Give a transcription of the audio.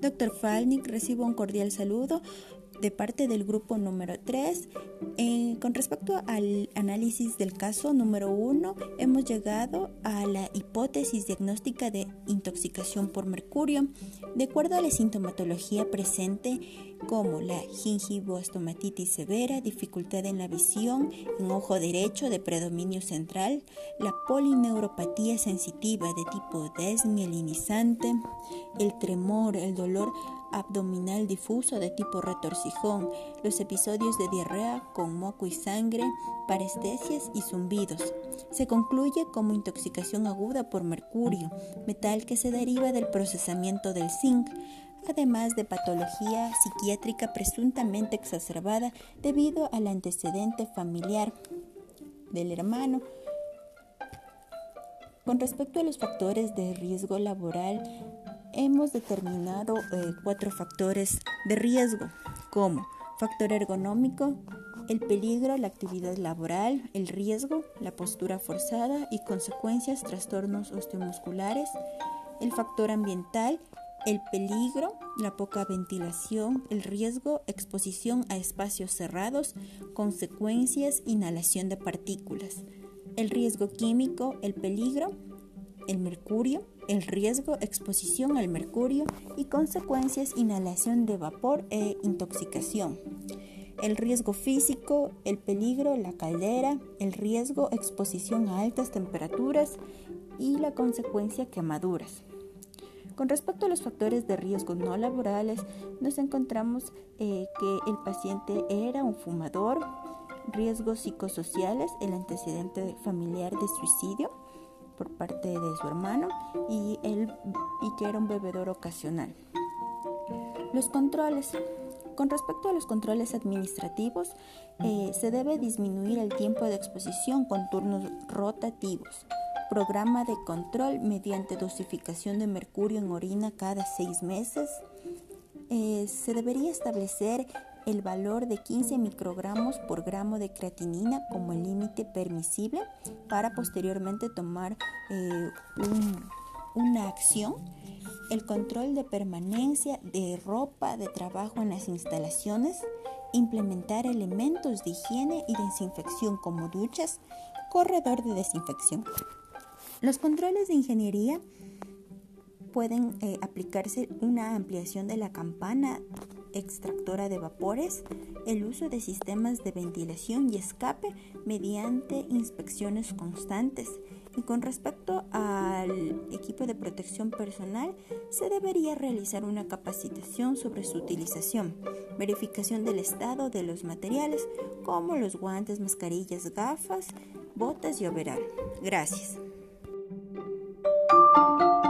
Doctor Falnik, recibo un cordial saludo de parte del grupo número 3. Eh, con respecto al análisis del caso número 1, hemos llegado a la hipótesis diagnóstica de intoxicación por mercurio. De acuerdo a la sintomatología presente, como la gingivoastomatitis severa, dificultad en la visión, en ojo derecho de predominio central, la polineuropatía sensitiva de tipo desmielinizante, el tremor, el dolor abdominal difuso de tipo retorcijón, los episodios de diarrea con moco y sangre, parestesias y zumbidos. Se concluye como intoxicación aguda por mercurio, metal que se deriva del procesamiento del zinc, además de patología psiquiátrica presuntamente exacerbada debido al antecedente familiar del hermano. Con respecto a los factores de riesgo laboral, hemos determinado eh, cuatro factores de riesgo, como factor ergonómico, el peligro, la actividad laboral, el riesgo, la postura forzada y consecuencias, trastornos osteomusculares, el factor ambiental, el peligro, la poca ventilación, el riesgo, exposición a espacios cerrados, consecuencias, inhalación de partículas, el riesgo químico, el peligro, el mercurio, el riesgo, exposición al mercurio y consecuencias, inhalación de vapor e intoxicación. El riesgo físico, el peligro, la caldera, el riesgo, exposición a altas temperaturas y la consecuencia, quemaduras. Con respecto a los factores de riesgo no laborales, nos encontramos eh, que el paciente era un fumador, riesgos psicosociales, el antecedente familiar de suicidio, por parte de su hermano y, él, y que era un bebedor ocasional. Los controles. Con respecto a los controles administrativos, eh, se debe disminuir el tiempo de exposición con turnos rotativos. Programa de control mediante dosificación de mercurio en orina cada seis meses. Eh, se debería establecer el valor de 15 microgramos por gramo de creatinina como el límite permisible para posteriormente tomar eh, una acción. El control de permanencia de ropa de trabajo en las instalaciones, implementar elementos de higiene y desinfección como duchas, corredor de desinfección. Los controles de ingeniería pueden eh, aplicarse una ampliación de la campana extractora de vapores, el uso de sistemas de ventilación y escape mediante inspecciones constantes. Y con respecto al equipo de protección personal, se debería realizar una capacitación sobre su utilización, verificación del estado de los materiales como los guantes, mascarillas, gafas, botas y overall. Gracias. Música